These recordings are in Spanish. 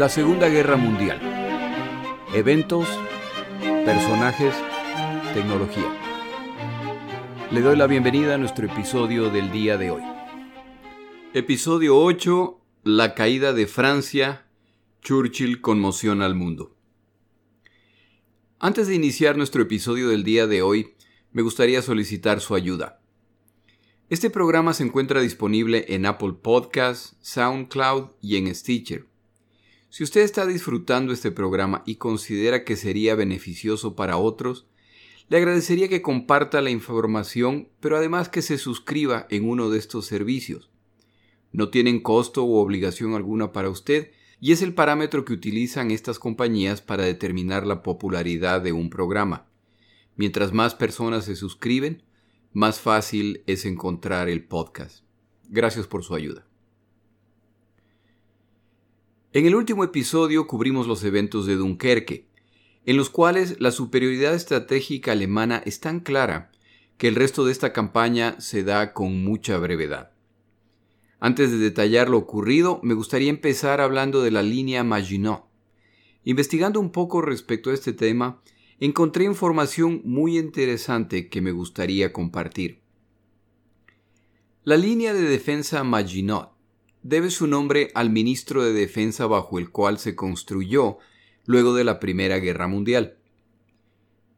La Segunda Guerra Mundial. Eventos, personajes, tecnología. Le doy la bienvenida a nuestro episodio del día de hoy. Episodio 8. La caída de Francia. Churchill conmociona al mundo. Antes de iniciar nuestro episodio del día de hoy, me gustaría solicitar su ayuda. Este programa se encuentra disponible en Apple Podcasts, SoundCloud y en Stitcher. Si usted está disfrutando este programa y considera que sería beneficioso para otros, le agradecería que comparta la información, pero además que se suscriba en uno de estos servicios. No tienen costo u obligación alguna para usted y es el parámetro que utilizan estas compañías para determinar la popularidad de un programa. Mientras más personas se suscriben, más fácil es encontrar el podcast. Gracias por su ayuda. En el último episodio cubrimos los eventos de Dunkerque, en los cuales la superioridad estratégica alemana es tan clara que el resto de esta campaña se da con mucha brevedad. Antes de detallar lo ocurrido, me gustaría empezar hablando de la línea Maginot. Investigando un poco respecto a este tema, encontré información muy interesante que me gustaría compartir. La línea de defensa Maginot debe su nombre al ministro de Defensa bajo el cual se construyó luego de la Primera Guerra Mundial.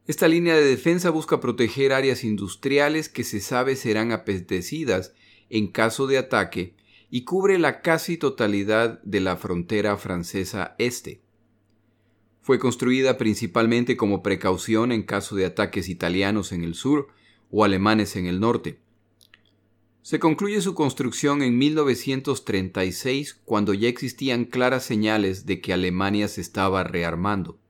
Esta línea de defensa busca proteger áreas industriales que se sabe serán apetecidas en caso de ataque y cubre la casi totalidad de la frontera francesa este. Fue construida principalmente como precaución en caso de ataques italianos en el sur o alemanes en el norte. Se concluye su construcción en 1936 cuando ya existían claras señales de que Alemania se estaba rearmando.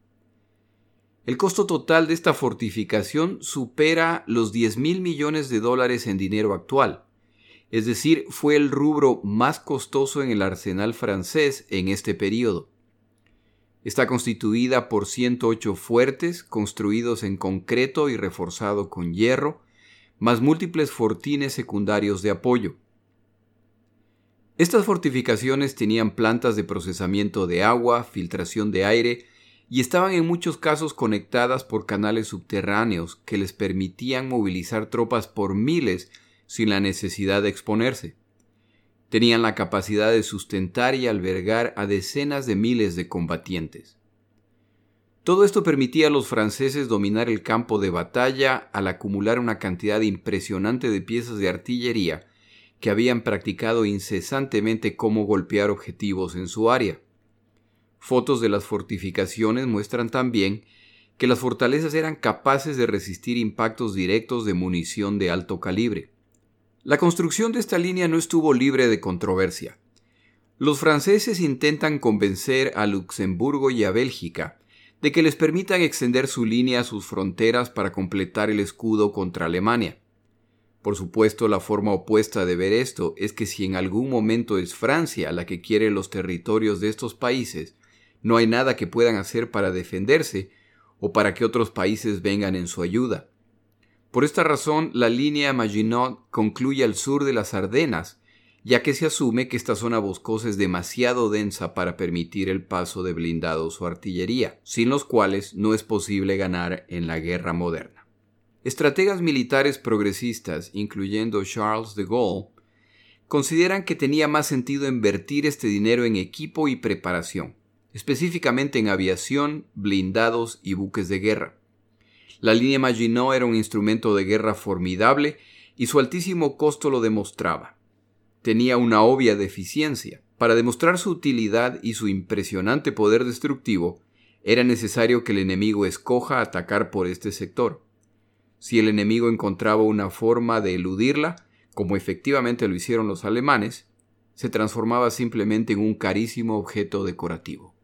El costo total de esta fortificación supera los 10 mil millones de dólares en dinero actual, es decir, fue el rubro más costoso en el arsenal francés en este periodo. Está constituida por 108 fuertes construidos en concreto y reforzado con hierro, más múltiples fortines secundarios de apoyo. Estas fortificaciones tenían plantas de procesamiento de agua, filtración de aire y estaban en muchos casos conectadas por canales subterráneos que les permitían movilizar tropas por miles sin la necesidad de exponerse. Tenían la capacidad de sustentar y albergar a decenas de miles de combatientes. Todo esto permitía a los franceses dominar el campo de batalla al acumular una cantidad impresionante de piezas de artillería que habían practicado incesantemente cómo golpear objetivos en su área. Fotos de las fortificaciones muestran también que las fortalezas eran capaces de resistir impactos directos de munición de alto calibre. La construcción de esta línea no estuvo libre de controversia. Los franceses intentan convencer a Luxemburgo y a Bélgica de que les permitan extender su línea a sus fronteras para completar el escudo contra Alemania. Por supuesto, la forma opuesta de ver esto es que si en algún momento es Francia la que quiere los territorios de estos países, no hay nada que puedan hacer para defenderse o para que otros países vengan en su ayuda. Por esta razón, la línea Maginot concluye al sur de las Ardenas, ya que se asume que esta zona boscosa es demasiado densa para permitir el paso de blindados o artillería, sin los cuales no es posible ganar en la guerra moderna. Estrategas militares progresistas, incluyendo Charles de Gaulle, consideran que tenía más sentido invertir este dinero en equipo y preparación, específicamente en aviación, blindados y buques de guerra. La línea Maginot era un instrumento de guerra formidable y su altísimo costo lo demostraba tenía una obvia deficiencia. Para demostrar su utilidad y su impresionante poder destructivo, era necesario que el enemigo escoja atacar por este sector. Si el enemigo encontraba una forma de eludirla, como efectivamente lo hicieron los alemanes, se transformaba simplemente en un carísimo objeto decorativo.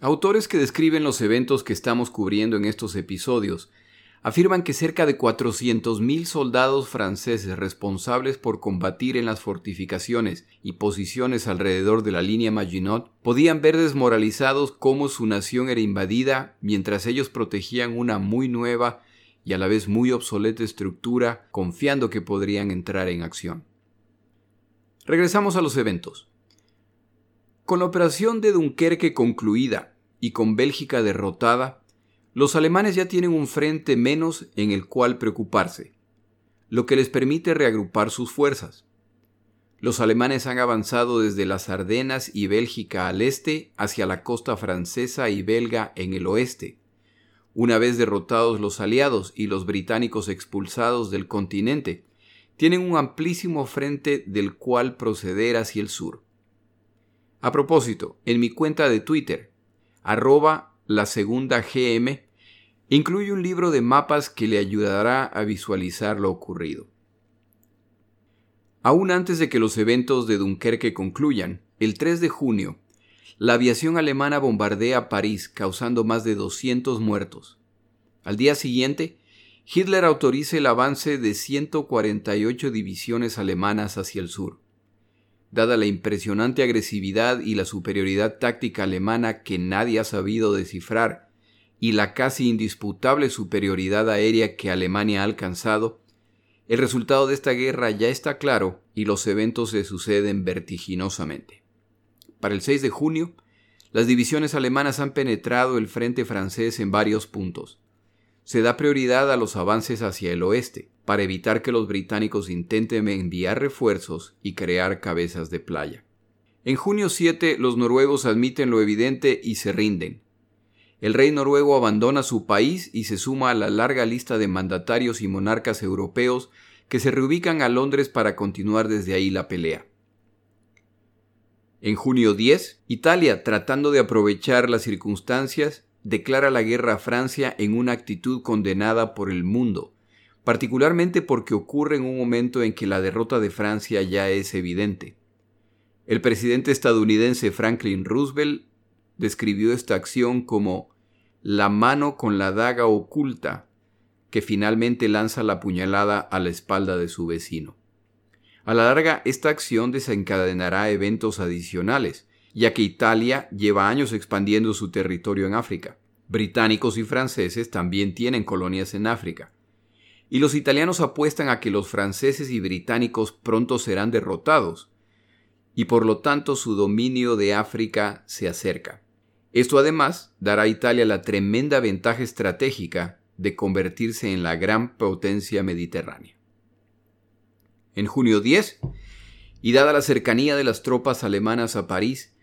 Autores que describen los eventos que estamos cubriendo en estos episodios afirman que cerca de 400.000 soldados franceses responsables por combatir en las fortificaciones y posiciones alrededor de la línea Maginot podían ver desmoralizados cómo su nación era invadida mientras ellos protegían una muy nueva y a la vez muy obsoleta estructura confiando que podrían entrar en acción. Regresamos a los eventos. Con la operación de Dunkerque concluida y con Bélgica derrotada, los alemanes ya tienen un frente menos en el cual preocuparse, lo que les permite reagrupar sus fuerzas. Los alemanes han avanzado desde las Ardenas y Bélgica al este hacia la costa francesa y belga en el oeste. Una vez derrotados los aliados y los británicos expulsados del continente, tienen un amplísimo frente del cual proceder hacia el sur. A propósito, en mi cuenta de Twitter, arroba la segunda GM, incluye un libro de mapas que le ayudará a visualizar lo ocurrido. Aún antes de que los eventos de Dunkerque concluyan, el 3 de junio, la aviación alemana bombardea París causando más de 200 muertos. Al día siguiente, Hitler autoriza el avance de 148 divisiones alemanas hacia el sur. Dada la impresionante agresividad y la superioridad táctica alemana que nadie ha sabido descifrar, y la casi indisputable superioridad aérea que Alemania ha alcanzado, el resultado de esta guerra ya está claro y los eventos se suceden vertiginosamente. Para el 6 de junio, las divisiones alemanas han penetrado el frente francés en varios puntos se da prioridad a los avances hacia el oeste, para evitar que los británicos intenten enviar refuerzos y crear cabezas de playa. En junio 7 los noruegos admiten lo evidente y se rinden. El rey noruego abandona su país y se suma a la larga lista de mandatarios y monarcas europeos que se reubican a Londres para continuar desde ahí la pelea. En junio 10, Italia, tratando de aprovechar las circunstancias, declara la guerra a Francia en una actitud condenada por el mundo, particularmente porque ocurre en un momento en que la derrota de Francia ya es evidente. El presidente estadounidense Franklin Roosevelt describió esta acción como la mano con la daga oculta que finalmente lanza la puñalada a la espalda de su vecino. A la larga, esta acción desencadenará eventos adicionales, ya que Italia lleva años expandiendo su territorio en África. Británicos y franceses también tienen colonias en África. Y los italianos apuestan a que los franceses y británicos pronto serán derrotados, y por lo tanto su dominio de África se acerca. Esto además dará a Italia la tremenda ventaja estratégica de convertirse en la gran potencia mediterránea. En junio 10, y dada la cercanía de las tropas alemanas a París,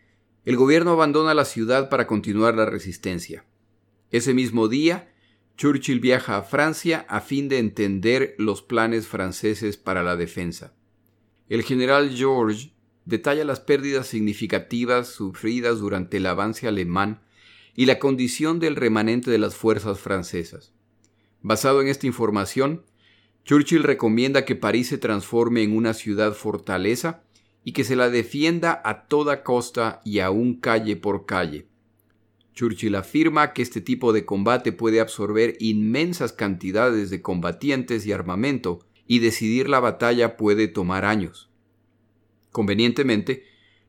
el gobierno abandona la ciudad para continuar la resistencia. Ese mismo día, Churchill viaja a Francia a fin de entender los planes franceses para la defensa. El general George detalla las pérdidas significativas sufridas durante el avance alemán y la condición del remanente de las fuerzas francesas. Basado en esta información, Churchill recomienda que París se transforme en una ciudad fortaleza y que se la defienda a toda costa y aún calle por calle. Churchill afirma que este tipo de combate puede absorber inmensas cantidades de combatientes y armamento, y decidir la batalla puede tomar años. Convenientemente,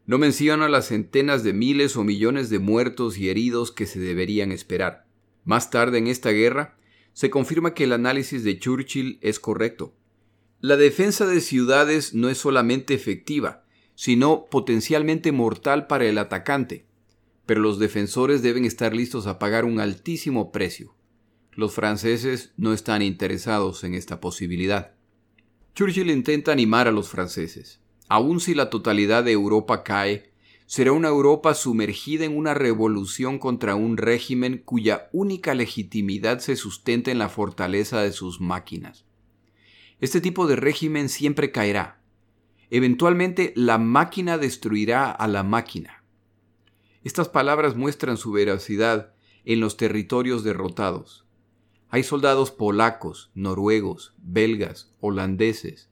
no menciona las centenas de miles o millones de muertos y heridos que se deberían esperar. Más tarde en esta guerra, se confirma que el análisis de Churchill es correcto. La defensa de ciudades no es solamente efectiva, sino potencialmente mortal para el atacante. Pero los defensores deben estar listos a pagar un altísimo precio. Los franceses no están interesados en esta posibilidad. Churchill intenta animar a los franceses. Aun si la totalidad de Europa cae, será una Europa sumergida en una revolución contra un régimen cuya única legitimidad se sustenta en la fortaleza de sus máquinas. Este tipo de régimen siempre caerá, Eventualmente la máquina destruirá a la máquina. Estas palabras muestran su veracidad en los territorios derrotados. Hay soldados polacos, noruegos, belgas, holandeses,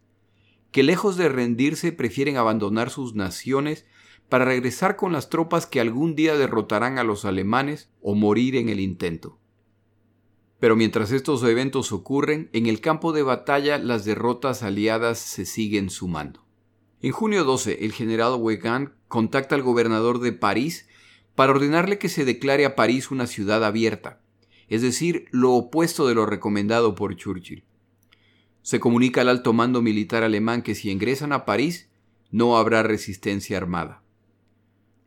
que lejos de rendirse prefieren abandonar sus naciones para regresar con las tropas que algún día derrotarán a los alemanes o morir en el intento. Pero mientras estos eventos ocurren, en el campo de batalla las derrotas aliadas se siguen sumando. En junio 12, el general Weygand contacta al gobernador de París para ordenarle que se declare a París una ciudad abierta, es decir, lo opuesto de lo recomendado por Churchill. Se comunica al alto mando militar alemán que si ingresan a París no habrá resistencia armada.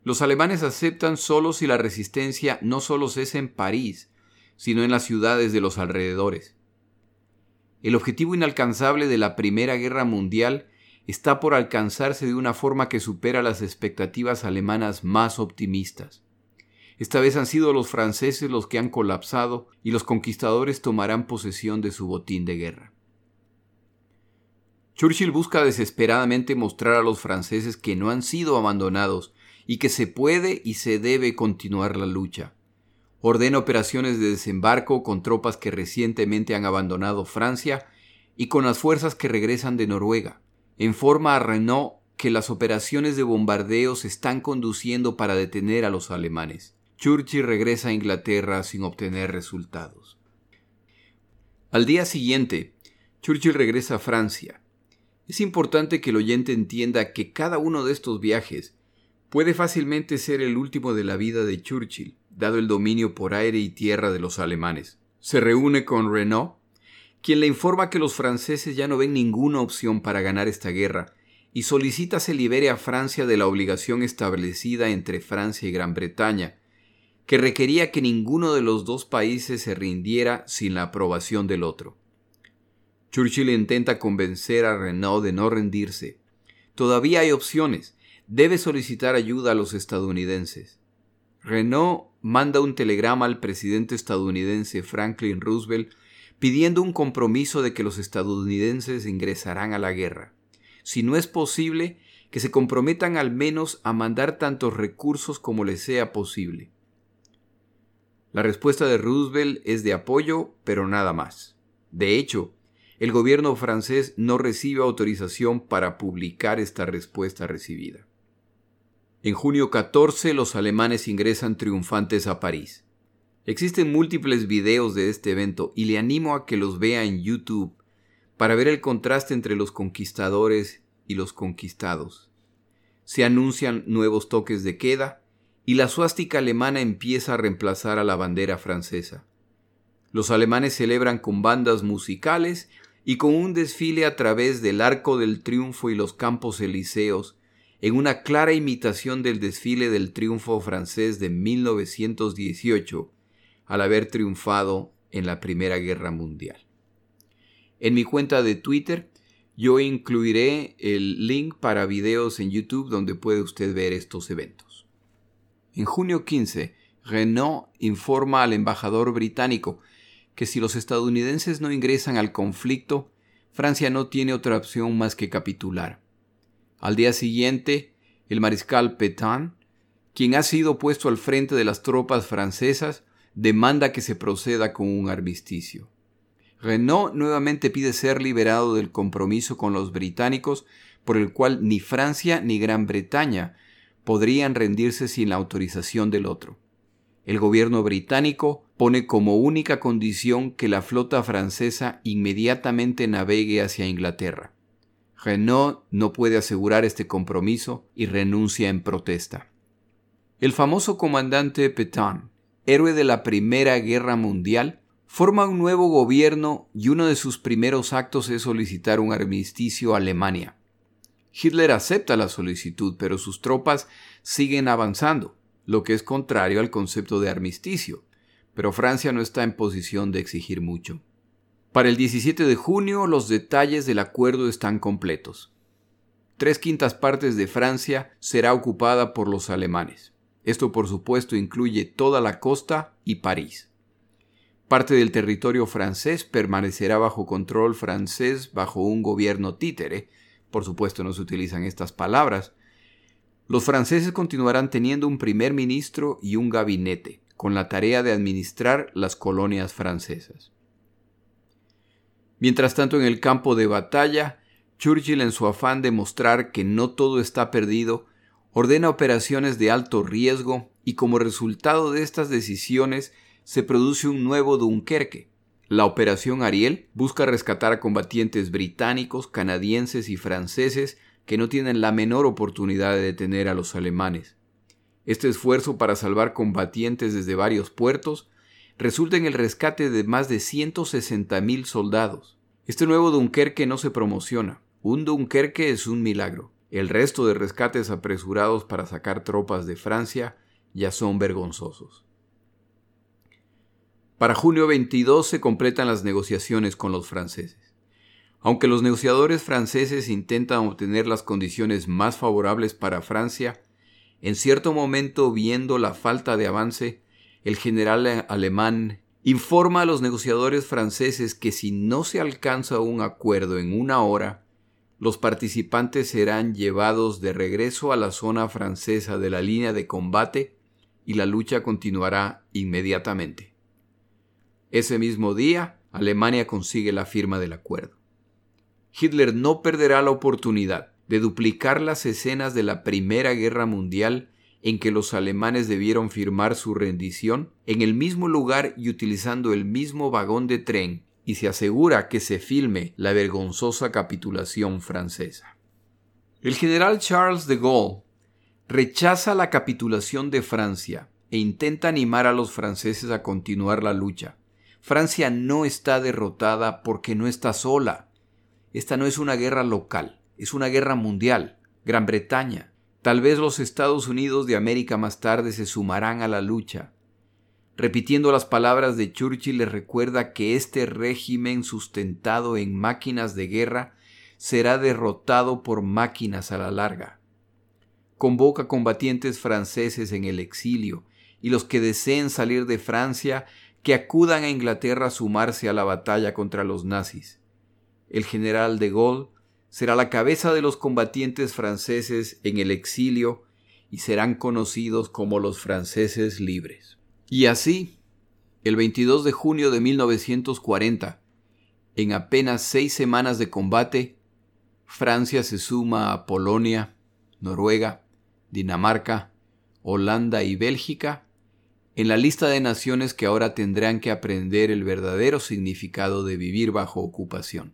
Los alemanes aceptan solo si la resistencia no solo cesa en París, sino en las ciudades de los alrededores. El objetivo inalcanzable de la Primera Guerra Mundial está por alcanzarse de una forma que supera las expectativas alemanas más optimistas. Esta vez han sido los franceses los que han colapsado y los conquistadores tomarán posesión de su botín de guerra. Churchill busca desesperadamente mostrar a los franceses que no han sido abandonados y que se puede y se debe continuar la lucha. Ordena operaciones de desembarco con tropas que recientemente han abandonado Francia y con las fuerzas que regresan de Noruega. Informa a Renault que las operaciones de bombardeo se están conduciendo para detener a los alemanes. Churchill regresa a Inglaterra sin obtener resultados. Al día siguiente, Churchill regresa a Francia. Es importante que el oyente entienda que cada uno de estos viajes puede fácilmente ser el último de la vida de Churchill, dado el dominio por aire y tierra de los alemanes. Se reúne con Renault, quien le informa que los franceses ya no ven ninguna opción para ganar esta guerra, y solicita se libere a Francia de la obligación establecida entre Francia y Gran Bretaña, que requería que ninguno de los dos países se rindiera sin la aprobación del otro. Churchill intenta convencer a Renault de no rendirse. Todavía hay opciones. Debe solicitar ayuda a los estadounidenses. Renault manda un telegrama al presidente estadounidense Franklin Roosevelt pidiendo un compromiso de que los estadounidenses ingresarán a la guerra. Si no es posible, que se comprometan al menos a mandar tantos recursos como les sea posible. La respuesta de Roosevelt es de apoyo, pero nada más. De hecho, el gobierno francés no recibe autorización para publicar esta respuesta recibida. En junio 14 los alemanes ingresan triunfantes a París. Existen múltiples videos de este evento y le animo a que los vea en YouTube para ver el contraste entre los conquistadores y los conquistados. Se anuncian nuevos toques de queda y la suástica alemana empieza a reemplazar a la bandera francesa. Los alemanes celebran con bandas musicales y con un desfile a través del Arco del Triunfo y los Campos Elíseos, en una clara imitación del desfile del triunfo francés de 1918, al haber triunfado en la Primera Guerra Mundial. En mi cuenta de Twitter yo incluiré el link para videos en YouTube donde puede usted ver estos eventos. En junio 15, Renault informa al embajador británico que si los estadounidenses no ingresan al conflicto, Francia no tiene otra opción más que capitular. Al día siguiente, el mariscal Pétain, quien ha sido puesto al frente de las tropas francesas, demanda que se proceda con un armisticio. Renault nuevamente pide ser liberado del compromiso con los británicos por el cual ni Francia ni Gran Bretaña podrían rendirse sin la autorización del otro. El gobierno británico pone como única condición que la flota francesa inmediatamente navegue hacia Inglaterra. Renault no puede asegurar este compromiso y renuncia en protesta. El famoso comandante Pétain, héroe de la Primera Guerra Mundial, forma un nuevo gobierno y uno de sus primeros actos es solicitar un armisticio a Alemania. Hitler acepta la solicitud, pero sus tropas siguen avanzando, lo que es contrario al concepto de armisticio, pero Francia no está en posición de exigir mucho. Para el 17 de junio los detalles del acuerdo están completos. Tres quintas partes de Francia será ocupada por los alemanes. Esto por supuesto incluye toda la costa y París. Parte del territorio francés permanecerá bajo control francés bajo un gobierno títere, por supuesto no se utilizan estas palabras, los franceses continuarán teniendo un primer ministro y un gabinete, con la tarea de administrar las colonias francesas. Mientras tanto, en el campo de batalla, Churchill, en su afán de mostrar que no todo está perdido, ordena operaciones de alto riesgo y como resultado de estas decisiones se produce un nuevo Dunkerque, la Operación Ariel busca rescatar a combatientes británicos, canadienses y franceses que no tienen la menor oportunidad de detener a los alemanes. Este esfuerzo para salvar combatientes desde varios puertos resulta en el rescate de más de 160.000 soldados. Este nuevo Dunkerque no se promociona. Un Dunkerque es un milagro. El resto de rescates apresurados para sacar tropas de Francia ya son vergonzosos. Para junio 22 se completan las negociaciones con los franceses. Aunque los negociadores franceses intentan obtener las condiciones más favorables para Francia, en cierto momento, viendo la falta de avance, el general alemán informa a los negociadores franceses que si no se alcanza un acuerdo en una hora, los participantes serán llevados de regreso a la zona francesa de la línea de combate y la lucha continuará inmediatamente. Ese mismo día, Alemania consigue la firma del acuerdo. Hitler no perderá la oportunidad de duplicar las escenas de la Primera Guerra Mundial en que los alemanes debieron firmar su rendición en el mismo lugar y utilizando el mismo vagón de tren, y se asegura que se filme la vergonzosa capitulación francesa. El general Charles de Gaulle rechaza la capitulación de Francia e intenta animar a los franceses a continuar la lucha. Francia no está derrotada porque no está sola. Esta no es una guerra local, es una guerra mundial. Gran Bretaña, tal vez los Estados Unidos de América más tarde se sumarán a la lucha. Repitiendo las palabras de Churchill le recuerda que este régimen sustentado en máquinas de guerra será derrotado por máquinas a la larga. Convoca combatientes franceses en el exilio y los que deseen salir de Francia que acudan a Inglaterra a sumarse a la batalla contra los nazis. El general de Gaulle será la cabeza de los combatientes franceses en el exilio y serán conocidos como los franceses libres. Y así, el 22 de junio de 1940, en apenas seis semanas de combate, Francia se suma a Polonia, Noruega, Dinamarca, Holanda y Bélgica en la lista de naciones que ahora tendrán que aprender el verdadero significado de vivir bajo ocupación.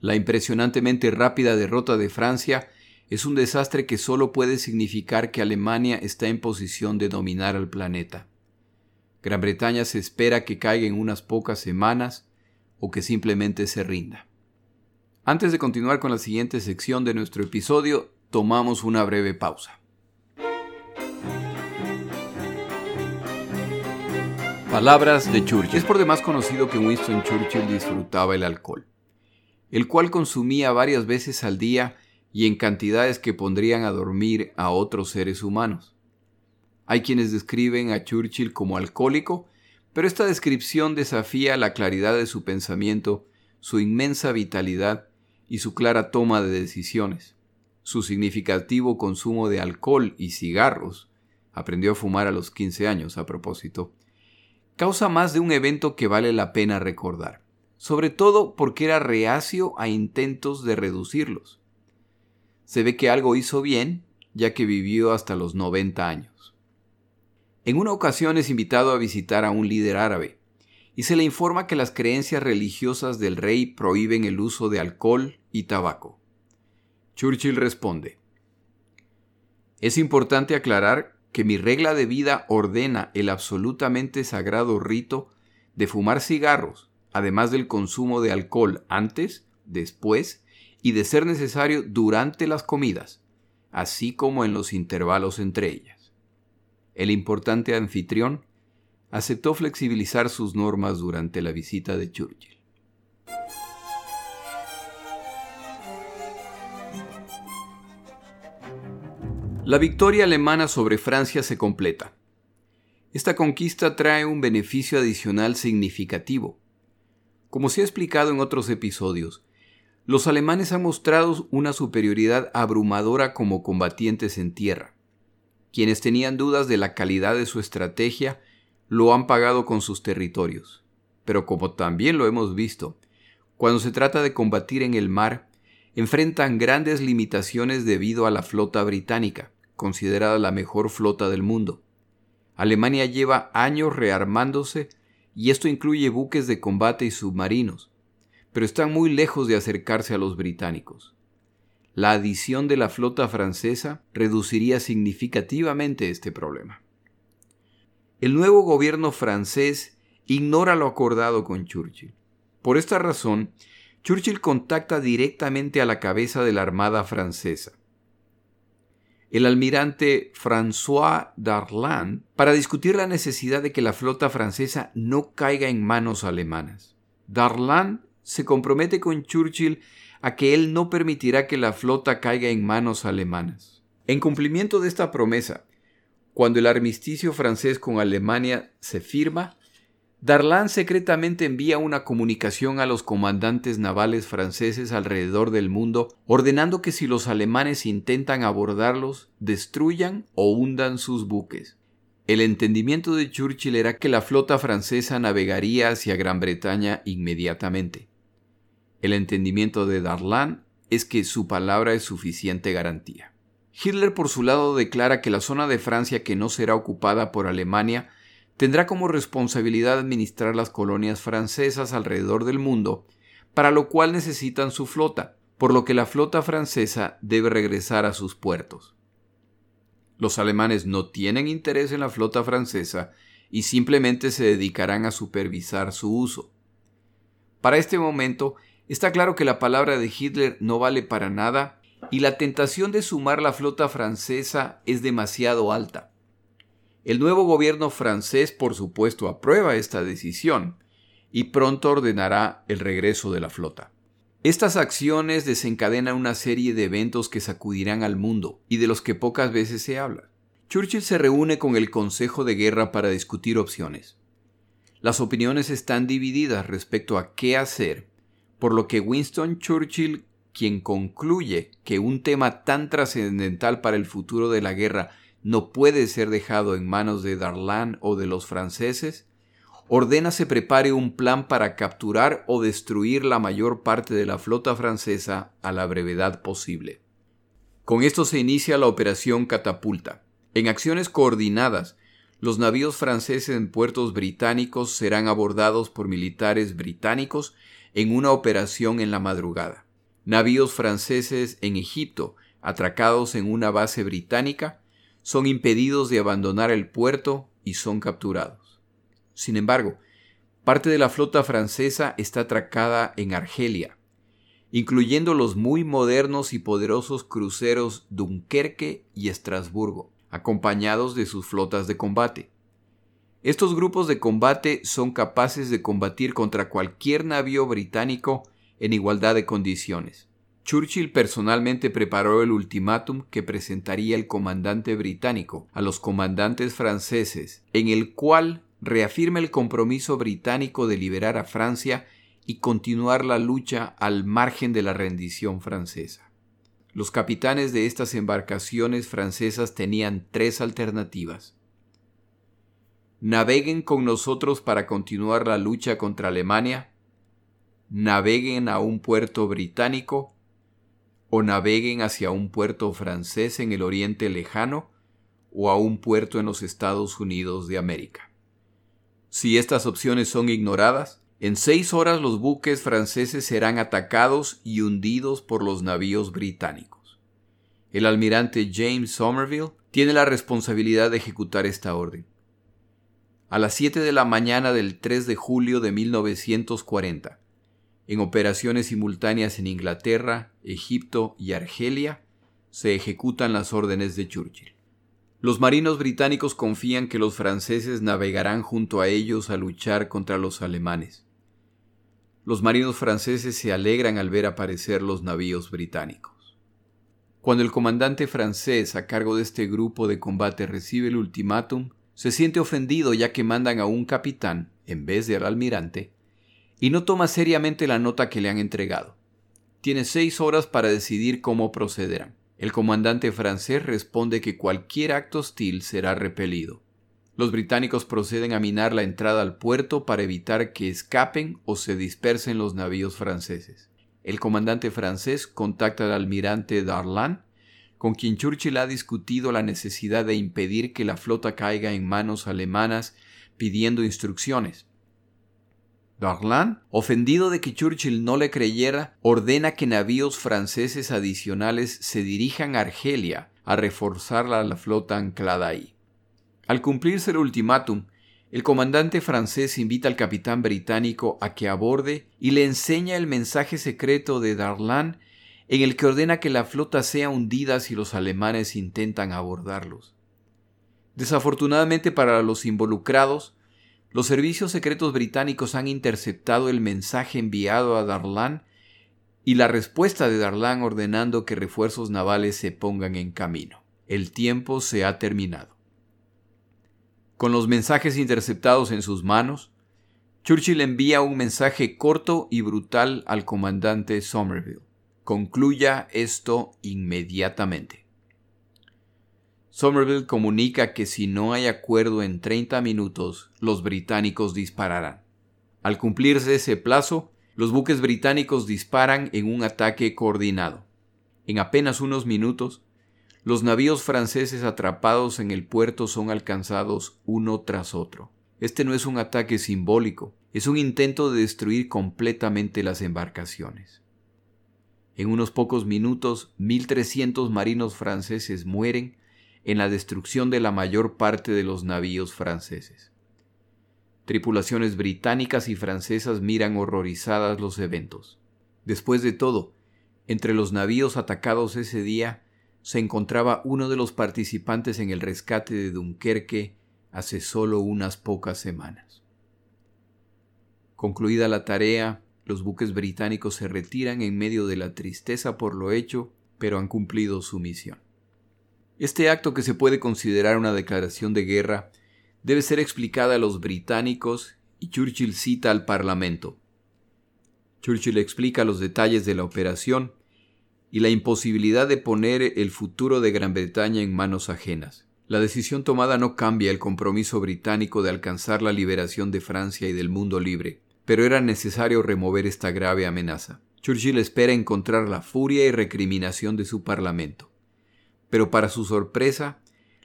La impresionantemente rápida derrota de Francia es un desastre que solo puede significar que Alemania está en posición de dominar al planeta. Gran Bretaña se espera que caiga en unas pocas semanas o que simplemente se rinda. Antes de continuar con la siguiente sección de nuestro episodio, tomamos una breve pausa. Palabras de Churchill. Es por demás conocido que Winston Churchill disfrutaba el alcohol el cual consumía varias veces al día y en cantidades que pondrían a dormir a otros seres humanos. Hay quienes describen a Churchill como alcohólico, pero esta descripción desafía la claridad de su pensamiento, su inmensa vitalidad y su clara toma de decisiones. Su significativo consumo de alcohol y cigarros, aprendió a fumar a los 15 años a propósito, causa más de un evento que vale la pena recordar sobre todo porque era reacio a intentos de reducirlos. Se ve que algo hizo bien, ya que vivió hasta los 90 años. En una ocasión es invitado a visitar a un líder árabe, y se le informa que las creencias religiosas del rey prohíben el uso de alcohol y tabaco. Churchill responde, Es importante aclarar que mi regla de vida ordena el absolutamente sagrado rito de fumar cigarros además del consumo de alcohol antes, después y de ser necesario durante las comidas, así como en los intervalos entre ellas. El importante anfitrión aceptó flexibilizar sus normas durante la visita de Churchill. La victoria alemana sobre Francia se completa. Esta conquista trae un beneficio adicional significativo, como se ha explicado en otros episodios, los alemanes han mostrado una superioridad abrumadora como combatientes en tierra. Quienes tenían dudas de la calidad de su estrategia lo han pagado con sus territorios. Pero como también lo hemos visto, cuando se trata de combatir en el mar, enfrentan grandes limitaciones debido a la flota británica, considerada la mejor flota del mundo. Alemania lleva años rearmándose y esto incluye buques de combate y submarinos, pero están muy lejos de acercarse a los británicos. La adición de la flota francesa reduciría significativamente este problema. El nuevo gobierno francés ignora lo acordado con Churchill. Por esta razón, Churchill contacta directamente a la cabeza de la Armada francesa. el almirante François Darlan para discutir la necesidad de que la flota francesa no caiga en manos alemanas. Darlan se compromete con Churchill a que él no permitirá que la flota caiga en manos alemanas. En cumplimiento de esta promesa, cuando el armisticio francés con Alemania se firma, Darlan secretamente envía una comunicación a los comandantes navales franceses alrededor del mundo ordenando que si los alemanes intentan abordarlos, destruyan o hundan sus buques. El entendimiento de Churchill era que la flota francesa navegaría hacia Gran Bretaña inmediatamente. El entendimiento de Darlan es que su palabra es suficiente garantía. Hitler por su lado declara que la zona de Francia que no será ocupada por Alemania tendrá como responsabilidad administrar las colonias francesas alrededor del mundo, para lo cual necesitan su flota, por lo que la flota francesa debe regresar a sus puertos. Los alemanes no tienen interés en la flota francesa y simplemente se dedicarán a supervisar su uso. Para este momento, está claro que la palabra de Hitler no vale para nada y la tentación de sumar la flota francesa es demasiado alta. El nuevo gobierno francés, por supuesto, aprueba esta decisión y pronto ordenará el regreso de la flota. Estas acciones desencadenan una serie de eventos que sacudirán al mundo y de los que pocas veces se habla. Churchill se reúne con el Consejo de Guerra para discutir opciones. Las opiniones están divididas respecto a qué hacer, por lo que Winston Churchill, quien concluye que un tema tan trascendental para el futuro de la guerra no puede ser dejado en manos de Darlan o de los franceses, ordena se prepare un plan para capturar o destruir la mayor parte de la flota francesa a la brevedad posible. Con esto se inicia la operación Catapulta. En acciones coordinadas, los navíos franceses en puertos británicos serán abordados por militares británicos en una operación en la madrugada. Navíos franceses en Egipto, atracados en una base británica, son impedidos de abandonar el puerto y son capturados. Sin embargo, parte de la flota francesa está atracada en Argelia, incluyendo los muy modernos y poderosos cruceros Dunkerque y Estrasburgo, acompañados de sus flotas de combate. Estos grupos de combate son capaces de combatir contra cualquier navío británico en igualdad de condiciones. Churchill personalmente preparó el ultimátum que presentaría el comandante británico a los comandantes franceses, en el cual reafirma el compromiso británico de liberar a Francia y continuar la lucha al margen de la rendición francesa. Los capitanes de estas embarcaciones francesas tenían tres alternativas. Naveguen con nosotros para continuar la lucha contra Alemania, naveguen a un puerto británico o naveguen hacia un puerto francés en el oriente lejano o a un puerto en los Estados Unidos de América. Si estas opciones son ignoradas, en seis horas los buques franceses serán atacados y hundidos por los navíos británicos. El almirante James Somerville tiene la responsabilidad de ejecutar esta orden. A las 7 de la mañana del 3 de julio de 1940, en operaciones simultáneas en Inglaterra, Egipto y Argelia, se ejecutan las órdenes de Churchill. Los marinos británicos confían que los franceses navegarán junto a ellos a luchar contra los alemanes. Los marinos franceses se alegran al ver aparecer los navíos británicos. Cuando el comandante francés a cargo de este grupo de combate recibe el ultimátum, se siente ofendido ya que mandan a un capitán, en vez de al almirante, y no toma seriamente la nota que le han entregado. Tiene seis horas para decidir cómo procederán. El comandante francés responde que cualquier acto hostil será repelido. Los británicos proceden a minar la entrada al puerto para evitar que escapen o se dispersen los navíos franceses. El comandante francés contacta al almirante Darlan, con quien Churchill ha discutido la necesidad de impedir que la flota caiga en manos alemanas pidiendo instrucciones. Darlan, ofendido de que Churchill no le creyera, ordena que navíos franceses adicionales se dirijan a Argelia a reforzar la flota anclada ahí. Al cumplirse el ultimátum, el comandante francés invita al capitán británico a que aborde y le enseña el mensaje secreto de Darlan en el que ordena que la flota sea hundida si los alemanes intentan abordarlos. Desafortunadamente para los involucrados, los servicios secretos británicos han interceptado el mensaje enviado a Darlan y la respuesta de Darlan ordenando que refuerzos navales se pongan en camino. El tiempo se ha terminado. Con los mensajes interceptados en sus manos, Churchill envía un mensaje corto y brutal al comandante Somerville. Concluya esto inmediatamente. Somerville comunica que si no hay acuerdo en 30 minutos, los británicos dispararán. Al cumplirse ese plazo, los buques británicos disparan en un ataque coordinado. En apenas unos minutos, los navíos franceses atrapados en el puerto son alcanzados uno tras otro. Este no es un ataque simbólico, es un intento de destruir completamente las embarcaciones. En unos pocos minutos, 1.300 marinos franceses mueren en la destrucción de la mayor parte de los navíos franceses. Tripulaciones británicas y francesas miran horrorizadas los eventos. Después de todo, entre los navíos atacados ese día se encontraba uno de los participantes en el rescate de Dunkerque hace solo unas pocas semanas. Concluida la tarea, los buques británicos se retiran en medio de la tristeza por lo hecho, pero han cumplido su misión. Este acto que se puede considerar una declaración de guerra debe ser explicada a los británicos y Churchill cita al Parlamento. Churchill explica los detalles de la operación y la imposibilidad de poner el futuro de Gran Bretaña en manos ajenas. La decisión tomada no cambia el compromiso británico de alcanzar la liberación de Francia y del mundo libre, pero era necesario remover esta grave amenaza. Churchill espera encontrar la furia y recriminación de su Parlamento. Pero para su sorpresa,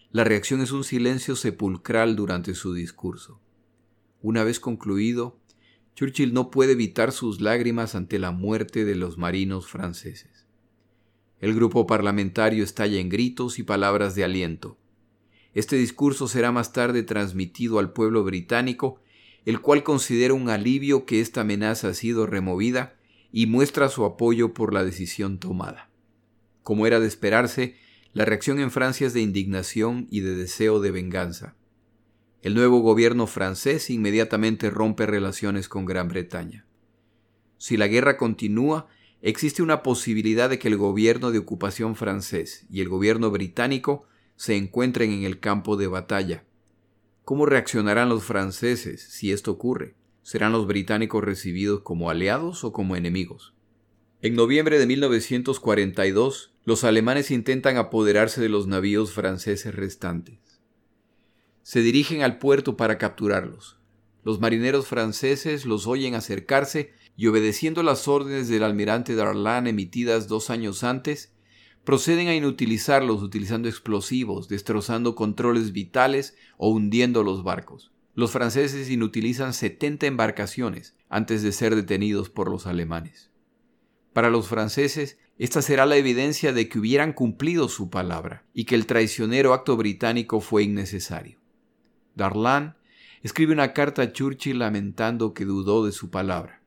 la reacción es un silencio sepulcral durante su discurso. Una vez concluido, Churchill no puede evitar sus lágrimas ante la muerte de los marinos franceses. El grupo parlamentario estalla en gritos y palabras de aliento. Este discurso será más tarde transmitido al pueblo británico, el cual considera un alivio que esta amenaza ha sido removida y muestra su apoyo por la decisión tomada. Como era de esperarse, la reacción en Francia es de indignación y de deseo de venganza. El nuevo gobierno francés inmediatamente rompe relaciones con Gran Bretaña. Si la guerra continúa, existe una posibilidad de que el gobierno de ocupación francés y el gobierno británico se encuentren en el campo de batalla. ¿Cómo reaccionarán los franceses si esto ocurre? ¿Serán los británicos recibidos como aliados o como enemigos? En noviembre de 1942, los alemanes intentan apoderarse de los navíos franceses restantes. Se dirigen al puerto para capturarlos. Los marineros franceses los oyen acercarse y obedeciendo las órdenes del almirante Darlan emitidas dos años antes, proceden a inutilizarlos utilizando explosivos, destrozando controles vitales o hundiendo los barcos. Los franceses inutilizan 70 embarcaciones antes de ser detenidos por los alemanes. Para los franceses, esta será la evidencia de que hubieran cumplido su palabra y que el traicionero acto británico fue innecesario. Darlan escribe una carta a Churchill lamentando que dudó de su palabra.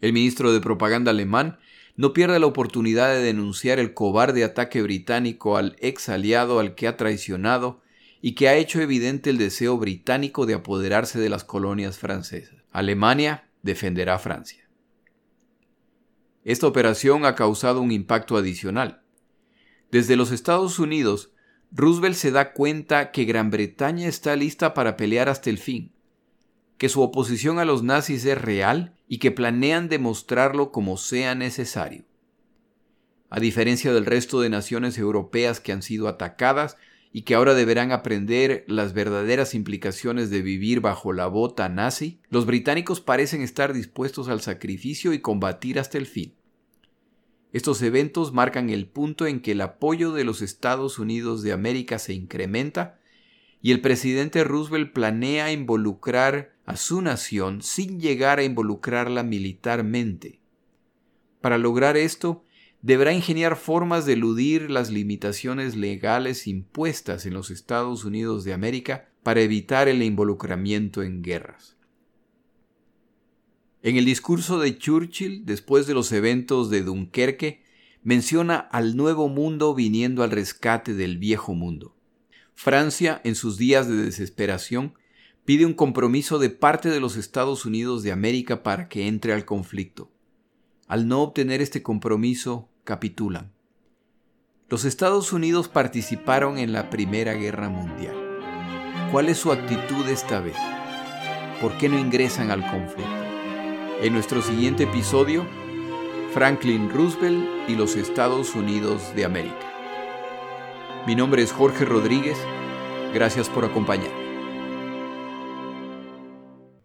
El ministro de propaganda alemán no pierde la oportunidad de denunciar el cobarde ataque británico al ex aliado al que ha traicionado y que ha hecho evidente el deseo británico de apoderarse de las colonias francesas. Alemania defenderá a Francia. Esta operación ha causado un impacto adicional. Desde los Estados Unidos, Roosevelt se da cuenta que Gran Bretaña está lista para pelear hasta el fin, que su oposición a los nazis es real y que planean demostrarlo como sea necesario. A diferencia del resto de naciones europeas que han sido atacadas y que ahora deberán aprender las verdaderas implicaciones de vivir bajo la bota nazi, los británicos parecen estar dispuestos al sacrificio y combatir hasta el fin. Estos eventos marcan el punto en que el apoyo de los Estados Unidos de América se incrementa y el presidente Roosevelt planea involucrar a su nación sin llegar a involucrarla militarmente. Para lograr esto, deberá ingeniar formas de eludir las limitaciones legales impuestas en los Estados Unidos de América para evitar el involucramiento en guerras. En el discurso de Churchill, después de los eventos de Dunkerque, menciona al nuevo mundo viniendo al rescate del viejo mundo. Francia, en sus días de desesperación, pide un compromiso de parte de los Estados Unidos de América para que entre al conflicto. Al no obtener este compromiso, capitulan. Los Estados Unidos participaron en la Primera Guerra Mundial. ¿Cuál es su actitud esta vez? ¿Por qué no ingresan al conflicto? En nuestro siguiente episodio, Franklin Roosevelt y los Estados Unidos de América. Mi nombre es Jorge Rodríguez. Gracias por acompañarme.